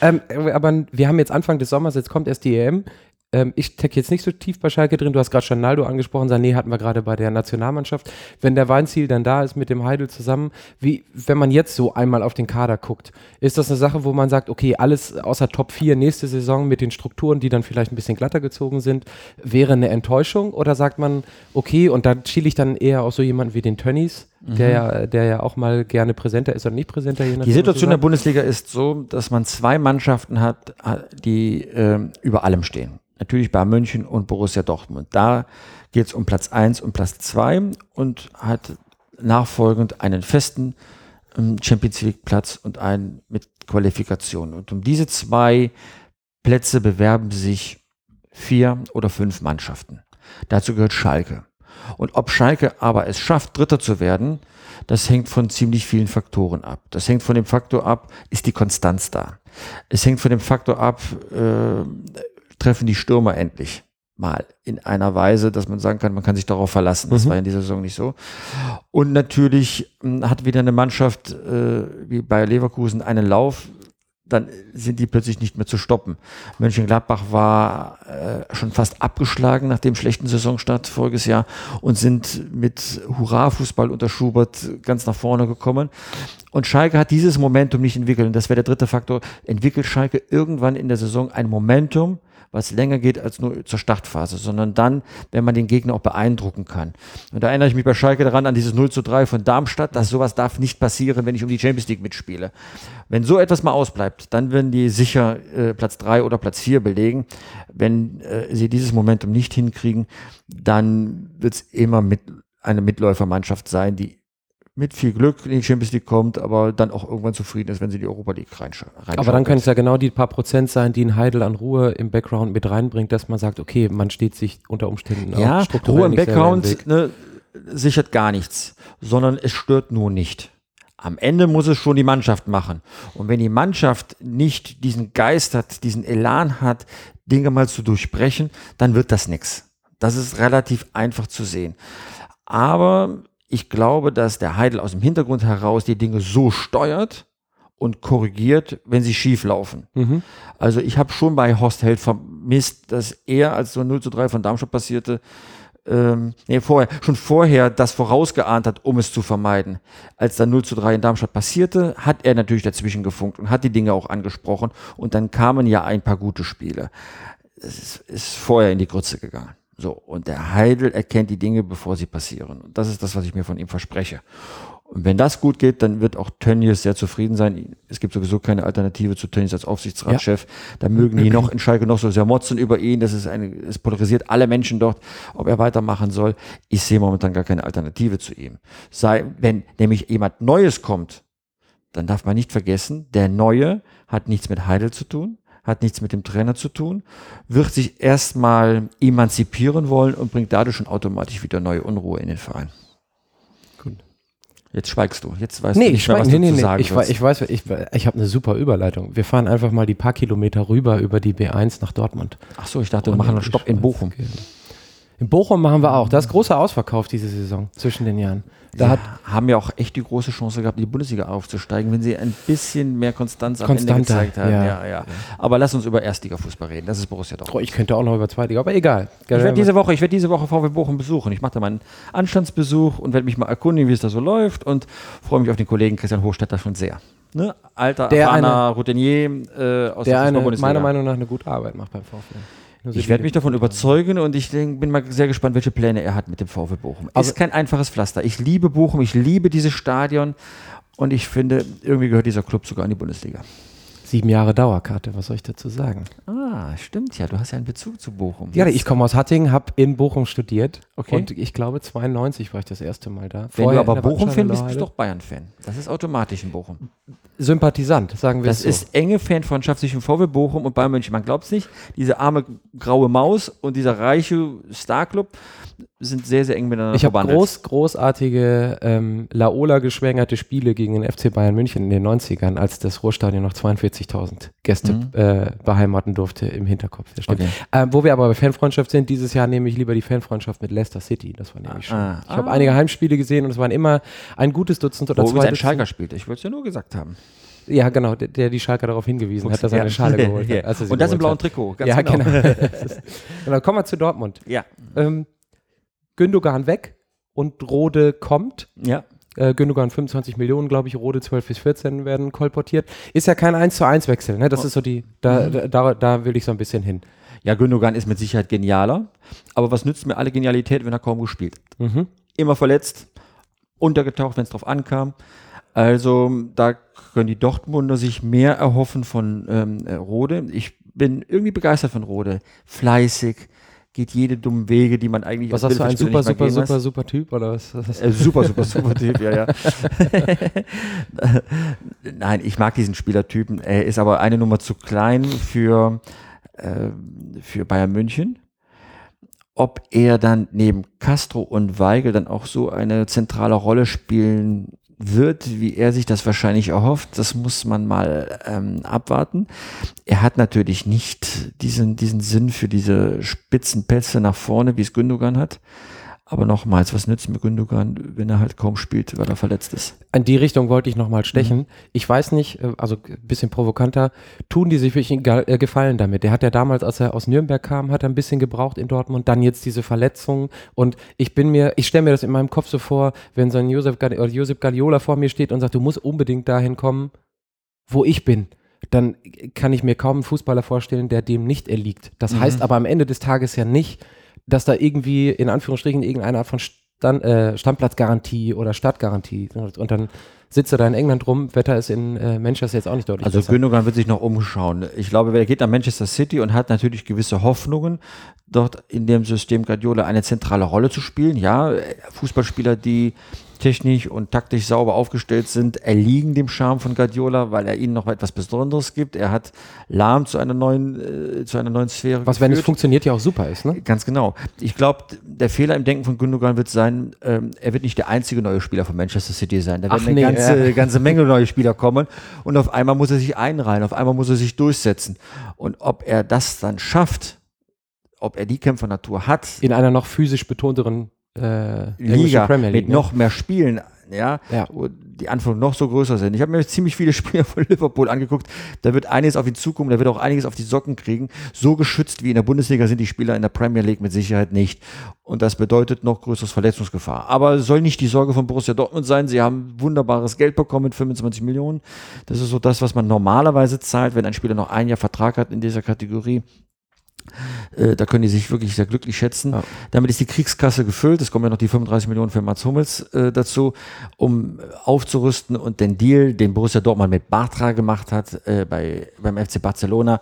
ähm, aber wir haben jetzt Anfang des Sommers, jetzt kommt erst die EM. Ähm, ich stecke jetzt nicht so tief bei Schalke drin. Du hast gerade schon Naldo angesprochen. Sané hatten wir gerade bei der Nationalmannschaft. Wenn der Weinziel dann da ist mit dem Heidel zusammen, wie, wenn man jetzt so einmal auf den Kader guckt, ist das eine Sache, wo man sagt, okay, alles außer Top 4 nächste Saison mit den Strukturen, die dann vielleicht ein bisschen glatter gezogen sind, wäre eine Enttäuschung? Oder sagt man, okay, und da schiele ich dann eher auf so jemanden wie den Tönnies, mhm. der, ja, der ja auch mal gerne präsenter ist oder nicht präsenter. Die Situation der Bundesliga ist so, dass man zwei Mannschaften hat, die äh, über allem stehen natürlich bei München und Borussia Dortmund. Da geht es um Platz 1 und Platz 2 und hat nachfolgend einen festen ähm, Champions League Platz und einen mit Qualifikation. Und um diese zwei Plätze bewerben sich vier oder fünf Mannschaften. Dazu gehört Schalke. Und ob Schalke aber es schafft, Dritter zu werden, das hängt von ziemlich vielen Faktoren ab. Das hängt von dem Faktor ab, ist die Konstanz da. Es hängt von dem Faktor ab, äh, treffen die Stürmer endlich mal in einer Weise, dass man sagen kann, man kann sich darauf verlassen. Das mhm. war in dieser Saison nicht so. Und natürlich hm, hat wieder eine Mannschaft äh, wie bei Leverkusen einen Lauf, dann sind die plötzlich nicht mehr zu stoppen. Mönchengladbach war äh, schon fast abgeschlagen nach dem schlechten Saisonstart voriges Jahr und sind mit Hurra-Fußball unter Schubert ganz nach vorne gekommen. Und Schalke hat dieses Momentum nicht entwickelt. Und das wäre der dritte Faktor. Entwickelt Schalke irgendwann in der Saison ein Momentum, was länger geht als nur zur Startphase, sondern dann, wenn man den Gegner auch beeindrucken kann. Und da erinnere ich mich bei Schalke daran an dieses 0 zu 3 von Darmstadt, dass sowas darf nicht passieren, wenn ich um die Champions League mitspiele. Wenn so etwas mal ausbleibt, dann werden die sicher äh, Platz 3 oder Platz 4 belegen. Wenn äh, sie dieses Momentum nicht hinkriegen, dann wird es immer mit eine Mitläufermannschaft sein, die mit viel Glück in die Champions League kommt, aber dann auch irgendwann zufrieden ist, wenn sie die Europa League reinschauen. Aber dann können es ja genau die paar Prozent sein, die ein Heidel an Ruhe im Background mit reinbringt, dass man sagt, okay, man steht sich unter Umständen ja, auch Ruhe im Background ne, sichert gar nichts, sondern es stört nur nicht. Am Ende muss es schon die Mannschaft machen. Und wenn die Mannschaft nicht diesen Geist hat, diesen Elan hat, Dinge mal zu durchbrechen, dann wird das nichts Das ist relativ einfach zu sehen. Aber ich glaube, dass der Heidel aus dem Hintergrund heraus die Dinge so steuert und korrigiert, wenn sie schief laufen. Mhm. Also ich habe schon bei Horst Held vermisst, dass er, als so 0 zu 3 von Darmstadt passierte, ähm, nee, vorher, schon vorher das vorausgeahnt hat, um es zu vermeiden. Als dann 0 zu 3 in Darmstadt passierte, hat er natürlich dazwischen gefunkt und hat die Dinge auch angesprochen und dann kamen ja ein paar gute Spiele. Es ist, ist vorher in die Grütze gegangen. So, und der Heidel erkennt die Dinge, bevor sie passieren. Und das ist das, was ich mir von ihm verspreche. Und wenn das gut geht, dann wird auch Tönnies sehr zufrieden sein. Es gibt sowieso keine Alternative zu Tönnies als Aufsichtsratschef. Ja. Da mögen die noch in Schalke noch so sehr motzen über ihn. Das ist eine, es polarisiert alle Menschen dort, ob er weitermachen soll. Ich sehe momentan gar keine Alternative zu ihm. Sei, wenn nämlich jemand Neues kommt, dann darf man nicht vergessen, der Neue hat nichts mit Heidel zu tun, hat nichts mit dem Trainer zu tun, wird sich erstmal emanzipieren wollen und bringt dadurch schon automatisch wieder neue Unruhe in den Verein. Jetzt schweigst du. Jetzt weißt nee, du nicht mehr, was nee, du nee, zu sagen ich, ich weiß, ich, ich habe eine super Überleitung. Wir fahren einfach mal die paar Kilometer rüber über die B1 nach Dortmund. Ach so, ich dachte, wir machen einen Stopp in Bochum. In Bochum machen wir auch. Da ist großer Ausverkauf diese Saison zwischen den Jahren. Da ja, haben ja auch echt die große Chance gehabt, in die Bundesliga aufzusteigen, wenn sie ein bisschen mehr Konstanz am Ende gezeigt haben. Ja. Ja, ja. Aber lass uns über Erstliga-Fußball reden. Das ist Borussia Dortmund. Oh, ich könnte auch noch über Zweitliga, aber egal. Ich werde diese Woche, ich werde diese Woche VW Bochum besuchen. Ich mache da meinen Anstandsbesuch und werde mich mal erkundigen, wie es da so läuft und freue mich auf den Kollegen Christian Hochstetter schon sehr. Ne? Alter, der erfahrener Routinier äh, aus der, der eine, meiner Meinung nach eine gute Arbeit macht beim VfL. Ich werde mich davon überzeugen und ich bin mal sehr gespannt, welche Pläne er hat mit dem VfB Bochum. Es ist kein einfaches Pflaster. Ich liebe Bochum, ich liebe dieses Stadion und ich finde, irgendwie gehört dieser Club sogar in die Bundesliga. Sieben Jahre Dauerkarte, was soll ich dazu sagen? Ah, stimmt ja, du hast ja einen Bezug zu Bochum. Ja, ich komme aus Hattingen, habe in Bochum studiert okay. und ich glaube 92 war ich das erste Mal da. Wenn Vorher du aber Bochum-Fan bist, bist du doch Bayern-Fan. Das ist automatisch in Bochum. Sympathisant, sagen wir das so. Das ist enge Fanfreundschaft zwischen VW Bochum und Bayern München. Man glaubt es nicht, diese arme graue Maus und dieser reiche Starclub sind sehr, sehr eng miteinander ich. Ich habe groß, großartige ähm, Laola geschwängerte Spiele gegen den FC Bayern München in den 90ern, als das Ruhrstadion noch 42.000 Gäste mhm. äh, beheimaten durfte im Hinterkopf. Okay. Ähm, wo wir aber bei Fanfreundschaft sind, dieses Jahr nehme ich lieber die Fanfreundschaft mit Leicester City. Das war nämlich ah, schön. ich ah. habe einige Heimspiele gesehen und es waren immer ein gutes Dutzend oder wo zwei. Wo Schalker spielte, ich wollte es ja nur gesagt haben. Ja, genau, der, der, die Schalker darauf hingewiesen Fuchs, hat, dass er ja. eine Schale geholt hat. und das im blauen Trikot, ganz ja, genau. genau. genau. Kommen wir zu Dortmund. Ja. Ähm, Gündogan weg und Rode kommt. Ja. Äh, Gündogan 25 Millionen, glaube ich, Rode 12 bis 14 werden kolportiert. Ist ja kein 1 zu 1 Wechsel, ne? Das oh. ist so die, da, mhm. da, da will ich so ein bisschen hin. Ja, Gündogan ist mit Sicherheit genialer, aber was nützt mir alle Genialität, wenn er kaum gespielt hat? Mhm. Immer verletzt, untergetaucht, wenn es drauf ankam. Also da können die Dortmunder sich mehr erhoffen von ähm, Rode. Ich bin irgendwie begeistert von Rode. Fleißig, geht jede dummen Wege, die man eigentlich Was hast du, ein super, super, super, super Typ oder was? Äh, super, super, super Typ, ja, ja. Nein, ich mag diesen Spielertypen. Er ist aber eine Nummer zu klein für, äh, für Bayern München. Ob er dann neben Castro und Weigel dann auch so eine zentrale Rolle spielen wird, wie er sich das wahrscheinlich erhofft, das muss man mal ähm, abwarten. Er hat natürlich nicht diesen, diesen Sinn für diese spitzen Pässe nach vorne, wie es Gündogan hat. Aber nochmals, was nützt mir Gündogan, wenn er halt kaum spielt, weil er verletzt ist? An die Richtung wollte ich nochmal stechen. Mhm. Ich weiß nicht, äh, also ein bisschen provokanter, tun die sich wirklich äh, Gefallen damit? Der hat ja damals, als er aus Nürnberg kam, hat er ein bisschen gebraucht in Dortmund, dann jetzt diese Verletzung. Und ich bin mir, ich stelle mir das in meinem Kopf so vor, wenn so ein Josep, Josep Guardiola vor mir steht und sagt, du musst unbedingt dahin kommen, wo ich bin dann kann ich mir kaum einen Fußballer vorstellen, der dem nicht erliegt. Das mhm. heißt aber am Ende des Tages ja nicht, dass da irgendwie in Anführungsstrichen irgendeine Art von Stand, äh, Standplatzgarantie oder Stadtgarantie und dann sitzt er da in England rum, Wetter ist in äh, Manchester jetzt auch nicht deutlich Also besser. Gündogan wird sich noch umschauen. Ich glaube, er geht nach Manchester City und hat natürlich gewisse Hoffnungen, dort in dem System Guardiola eine zentrale Rolle zu spielen. Ja, Fußballspieler, die technisch und taktisch sauber aufgestellt sind, erliegen dem Charme von Guardiola, weil er ihnen noch etwas Besonderes gibt. Er hat Lahm zu einer neuen, äh, zu einer neuen Sphäre. Was, geführt. wenn es funktioniert, ja auch super ist, ne? Ganz genau. Ich glaube, der Fehler im Denken von Gündogan wird sein, ähm, er wird nicht der einzige neue Spieler von Manchester City sein. Da werden Ach, eine nee, ganze, ja. ganze Menge neue Spieler kommen und auf einmal muss er sich einreihen, auf einmal muss er sich durchsetzen. Und ob er das dann schafft, ob er die Kämpfernatur hat. In einer noch physisch betonteren äh, Liga League, mit ne? noch mehr Spielen, ja, ja. wo die Anforderungen noch so größer sind. Ich habe mir ziemlich viele Spieler von Liverpool angeguckt. Da wird einiges auf ihn zukommen, da wird auch einiges auf die Socken kriegen. So geschützt wie in der Bundesliga sind die Spieler in der Premier League mit Sicherheit nicht. Und das bedeutet noch größeres Verletzungsgefahr. Aber soll nicht die Sorge von Borussia Dortmund sein. Sie haben wunderbares Geld bekommen mit 25 Millionen. Das ist so das, was man normalerweise zahlt, wenn ein Spieler noch ein Jahr Vertrag hat in dieser Kategorie. Äh, da können die sich wirklich sehr glücklich schätzen. Ja. Damit ist die Kriegskasse gefüllt. Es kommen ja noch die 35 Millionen für Mats Hummels äh, dazu, um aufzurüsten und den Deal, den Borussia Dortmund mit Bartra gemacht hat, äh, bei, beim FC Barcelona,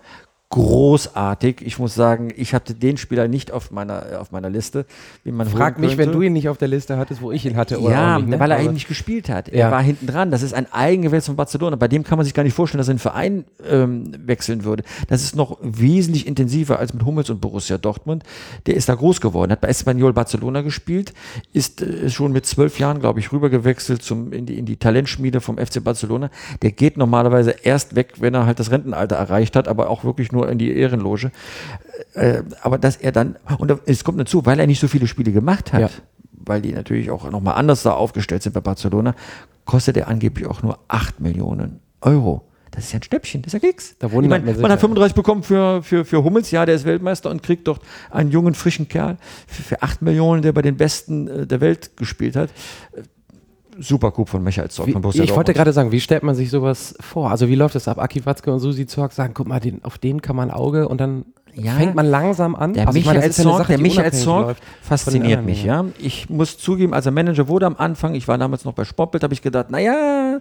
großartig. Ich muss sagen, ich hatte den Spieler nicht auf meiner, auf meiner Liste. Wie man Frag mich, wenn du ihn nicht auf der Liste hattest, wo ich ihn hatte. Oder ja, nicht, ne? weil er eben nicht gespielt hat. Ja. Er war hinten dran. Das ist ein Eigengewächs von Barcelona. Bei dem kann man sich gar nicht vorstellen, dass er einen Verein ähm, wechseln würde. Das ist noch wesentlich intensiver als mit Hummels und Borussia Dortmund. Der ist da groß geworden, hat bei Espanyol Barcelona gespielt, ist äh, schon mit zwölf Jahren, glaube ich, rübergewechselt zum, in, die, in die Talentschmiede vom FC Barcelona. Der geht normalerweise erst weg, wenn er halt das Rentenalter erreicht hat, aber auch wirklich nur nur in die Ehrenloge. Äh, aber dass er dann, und es kommt dazu, weil er nicht so viele Spiele gemacht hat, ja. weil die natürlich auch nochmal anders da aufgestellt sind bei Barcelona, kostet er angeblich auch nur 8 Millionen Euro. Das ist ja ein Schnäppchen, das ist ja Keks. Da ich mein, man, man hat 35 bekommen für, für, für Hummels, ja, der ist Weltmeister und kriegt dort einen jungen, frischen Kerl für, für 8 Millionen, der bei den Besten äh, der Welt gespielt hat super Coup von Michael Zorc von Borussia Ich wollte gerade sagen, wie stellt man sich sowas vor? Also wie läuft das ab? Aki Watzke und Susi Zorc sagen, guck mal, den, auf den kann man Auge und dann ja, fängt man langsam an. Der also Michael, meine, Zorc, Sache, der Michael Zorc fasziniert mich, ja. Ich muss zugeben, als er Manager wurde am Anfang, ich war damals noch bei Sportbild, habe ich gedacht, naja,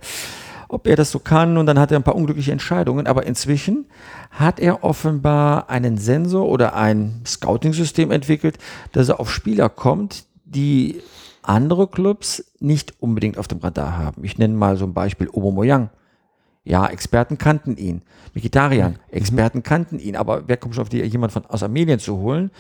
ob er das so kann und dann hat er ein paar unglückliche Entscheidungen, aber inzwischen hat er offenbar einen Sensor oder ein Scouting-System entwickelt, dass er auf Spieler kommt, die andere Clubs nicht unbedingt auf dem Radar haben. Ich nenne mal so ein Beispiel Obomoyang. Ja, Experten kannten ihn. Mikitarian, mhm. Experten kannten ihn, aber wer kommt schon auf die, jemand von, aus Armenien zu holen?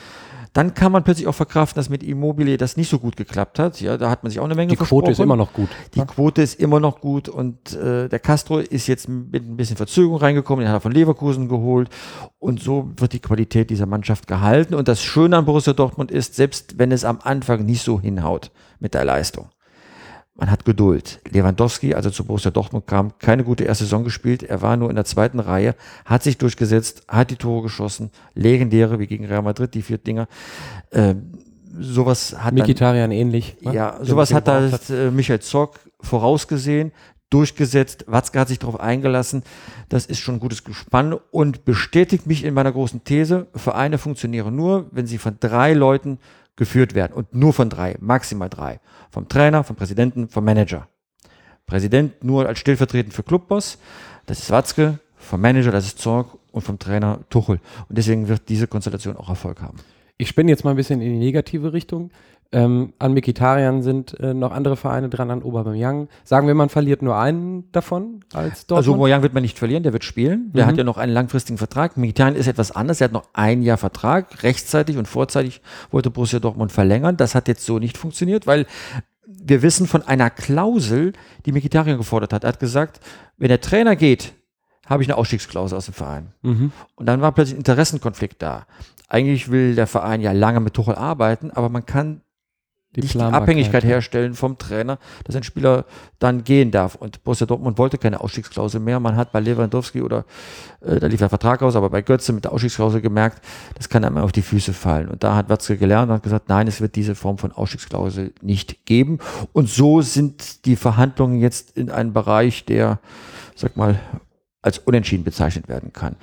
Dann kann man plötzlich auch verkraften, dass mit Immobilie das nicht so gut geklappt hat. Ja, da hat man sich auch eine Menge Die Quote ist immer noch gut. Die? Quote ist immer noch gut und äh, der Castro ist jetzt mit ein bisschen Verzögerung reingekommen, den hat er von Leverkusen geholt und so wird die Qualität dieser Mannschaft gehalten. Und das Schöne an Borussia Dortmund ist, selbst wenn es am Anfang nicht so hinhaut mit der Leistung, man hat Geduld. Lewandowski, also zu Borussia Dortmund kam, keine gute erste Saison gespielt. Er war nur in der zweiten Reihe, hat sich durchgesetzt, hat die Tore geschossen. Legendäre, wie gegen Real Madrid, die vier Dinger. Ähm, sowas hat Mikitarian ähnlich. Ne? Ja, sowas hat da äh, Michael Zorc vorausgesehen, durchgesetzt. Watzke hat sich darauf eingelassen. Das ist schon ein gutes Gespann und bestätigt mich in meiner großen These. Vereine funktionieren nur, wenn sie von drei Leuten geführt werden und nur von drei, maximal drei. Vom Trainer, vom Präsidenten, vom Manager. Präsident nur als stellvertretend für Clubboss, das ist Watzke, vom Manager, das ist Zorg und vom Trainer Tuchel. Und deswegen wird diese Konstellation auch Erfolg haben. Ich spinne jetzt mal ein bisschen in die negative Richtung. Ähm, an Mikitarian sind äh, noch andere Vereine dran, an Aubameyang. Sagen wir, man verliert nur einen davon als Dortmund? Also Aubameyang wird man nicht verlieren, der wird spielen. Der mhm. hat ja noch einen langfristigen Vertrag. Mikitarian ist etwas anders, er hat noch ein Jahr Vertrag. Rechtzeitig und vorzeitig wollte Borussia Dortmund verlängern. Das hat jetzt so nicht funktioniert, weil wir wissen von einer Klausel, die Mikitarian gefordert hat. Er hat gesagt, wenn der Trainer geht, habe ich eine Ausstiegsklausel aus dem Verein. Mhm. Und dann war plötzlich ein Interessenkonflikt da. Eigentlich will der Verein ja lange mit Tuchel arbeiten, aber man kann die nicht die Abhängigkeit ja. herstellen vom Trainer, dass ein Spieler dann gehen darf. Und Borussia Dortmund wollte keine Ausstiegsklausel mehr. Man hat bei Lewandowski oder äh, da lief der Vertrag aus, aber bei Götze mit der Ausstiegsklausel gemerkt, das kann einem auf die Füße fallen. Und da hat Watzke gelernt und hat gesagt, nein, es wird diese Form von Ausstiegsklausel nicht geben. Und so sind die Verhandlungen jetzt in einem Bereich, der, sag mal, als unentschieden bezeichnet werden kann.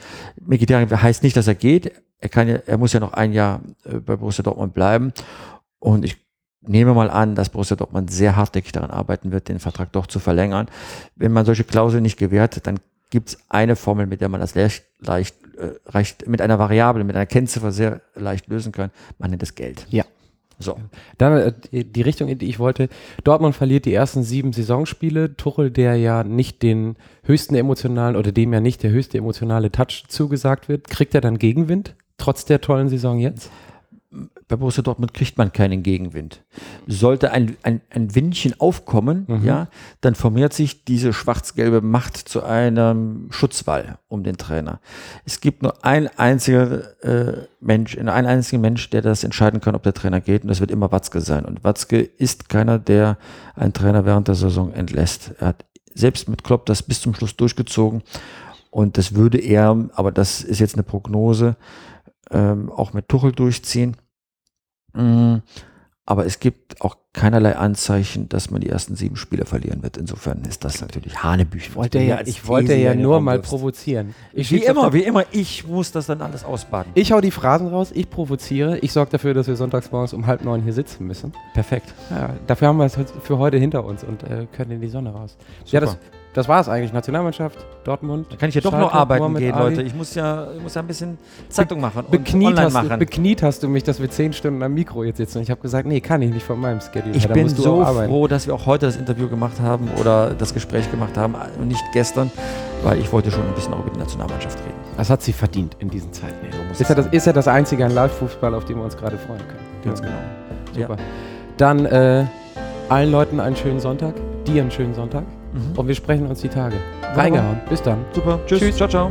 Mkhitaryan heißt nicht, dass er geht. Er kann ja, er muss ja noch ein Jahr äh, bei Borussia Dortmund bleiben. Und ich nehme mal an, dass Borussia Dortmund sehr hartnäckig daran arbeiten wird, den Vertrag doch zu verlängern. Wenn man solche Klauseln nicht gewährt, dann gibt es eine Formel, mit der man das leicht, leicht äh, reicht, mit einer Variable, mit einer Kennziffer sehr leicht lösen kann. Man nennt es Geld. Ja. So. Dann äh, die Richtung, in die ich wollte. Dortmund verliert die ersten sieben Saisonspiele. Tuchel, der ja nicht den höchsten emotionalen oder dem ja nicht der höchste emotionale Touch zugesagt wird, kriegt er dann Gegenwind, trotz der tollen Saison jetzt? Bei Borussia Dortmund kriegt man keinen Gegenwind. Sollte ein, ein, ein Windchen aufkommen, mhm. ja, dann formiert sich diese schwarz-gelbe Macht zu einem Schutzwall um den Trainer. Es gibt nur ein einziger äh, Mensch, einen einzigen Mensch, der das entscheiden kann, ob der Trainer geht, und das wird immer Watzke sein. Und Watzke ist keiner, der einen Trainer während der Saison entlässt. Er hat selbst mit Klopp das bis zum Schluss durchgezogen. Und das würde er, aber das ist jetzt eine Prognose, ähm, auch mit Tuchel durchziehen. Mhm. Aber es gibt auch keinerlei Anzeichen, dass man die ersten sieben Spiele verlieren wird. Insofern ist das natürlich Hanebüchen. Ich wollte ja, ich wollte ja nur mal provozieren. Ich wie immer, wie immer, ich muss das dann alles ausbaden. Ich hau die Phrasen raus, ich provoziere, ich sorge dafür, dass wir sonntags morgens um halb neun hier sitzen müssen. Perfekt. Ja, dafür haben wir es für heute hinter uns und äh, können in die Sonne raus. Super. Ja, das, das war es eigentlich. Nationalmannschaft, Dortmund. Da kann ich ja doch noch arbeiten gehen, Ali. Leute. Ich muss ja, ich muss ja ein bisschen Zeitung machen bekniet und online hast, machen. Bekniet hast du mich, dass wir zehn Stunden am Mikro jetzt sitzen. Und ich habe gesagt, nee, kann ich nicht von meinem Schedule. Ich bin so froh, dass wir auch heute das Interview gemacht haben oder das Gespräch gemacht haben und nicht gestern, weil ich wollte schon ein bisschen auch über die Nationalmannschaft reden. Das hat sie verdient in diesen Zeiten. So ist, ja das, ist ja das einzige an Live-Fußball, auf dem wir uns gerade freuen können. Ganz genau. Super. Ja. Dann äh, allen Leuten einen schönen Sonntag, dir einen schönen Sonntag. Mhm. Und wir sprechen uns die Tage. Reingehauen. Bis dann. Super. Tschüss. Tschüss. Ciao, ciao.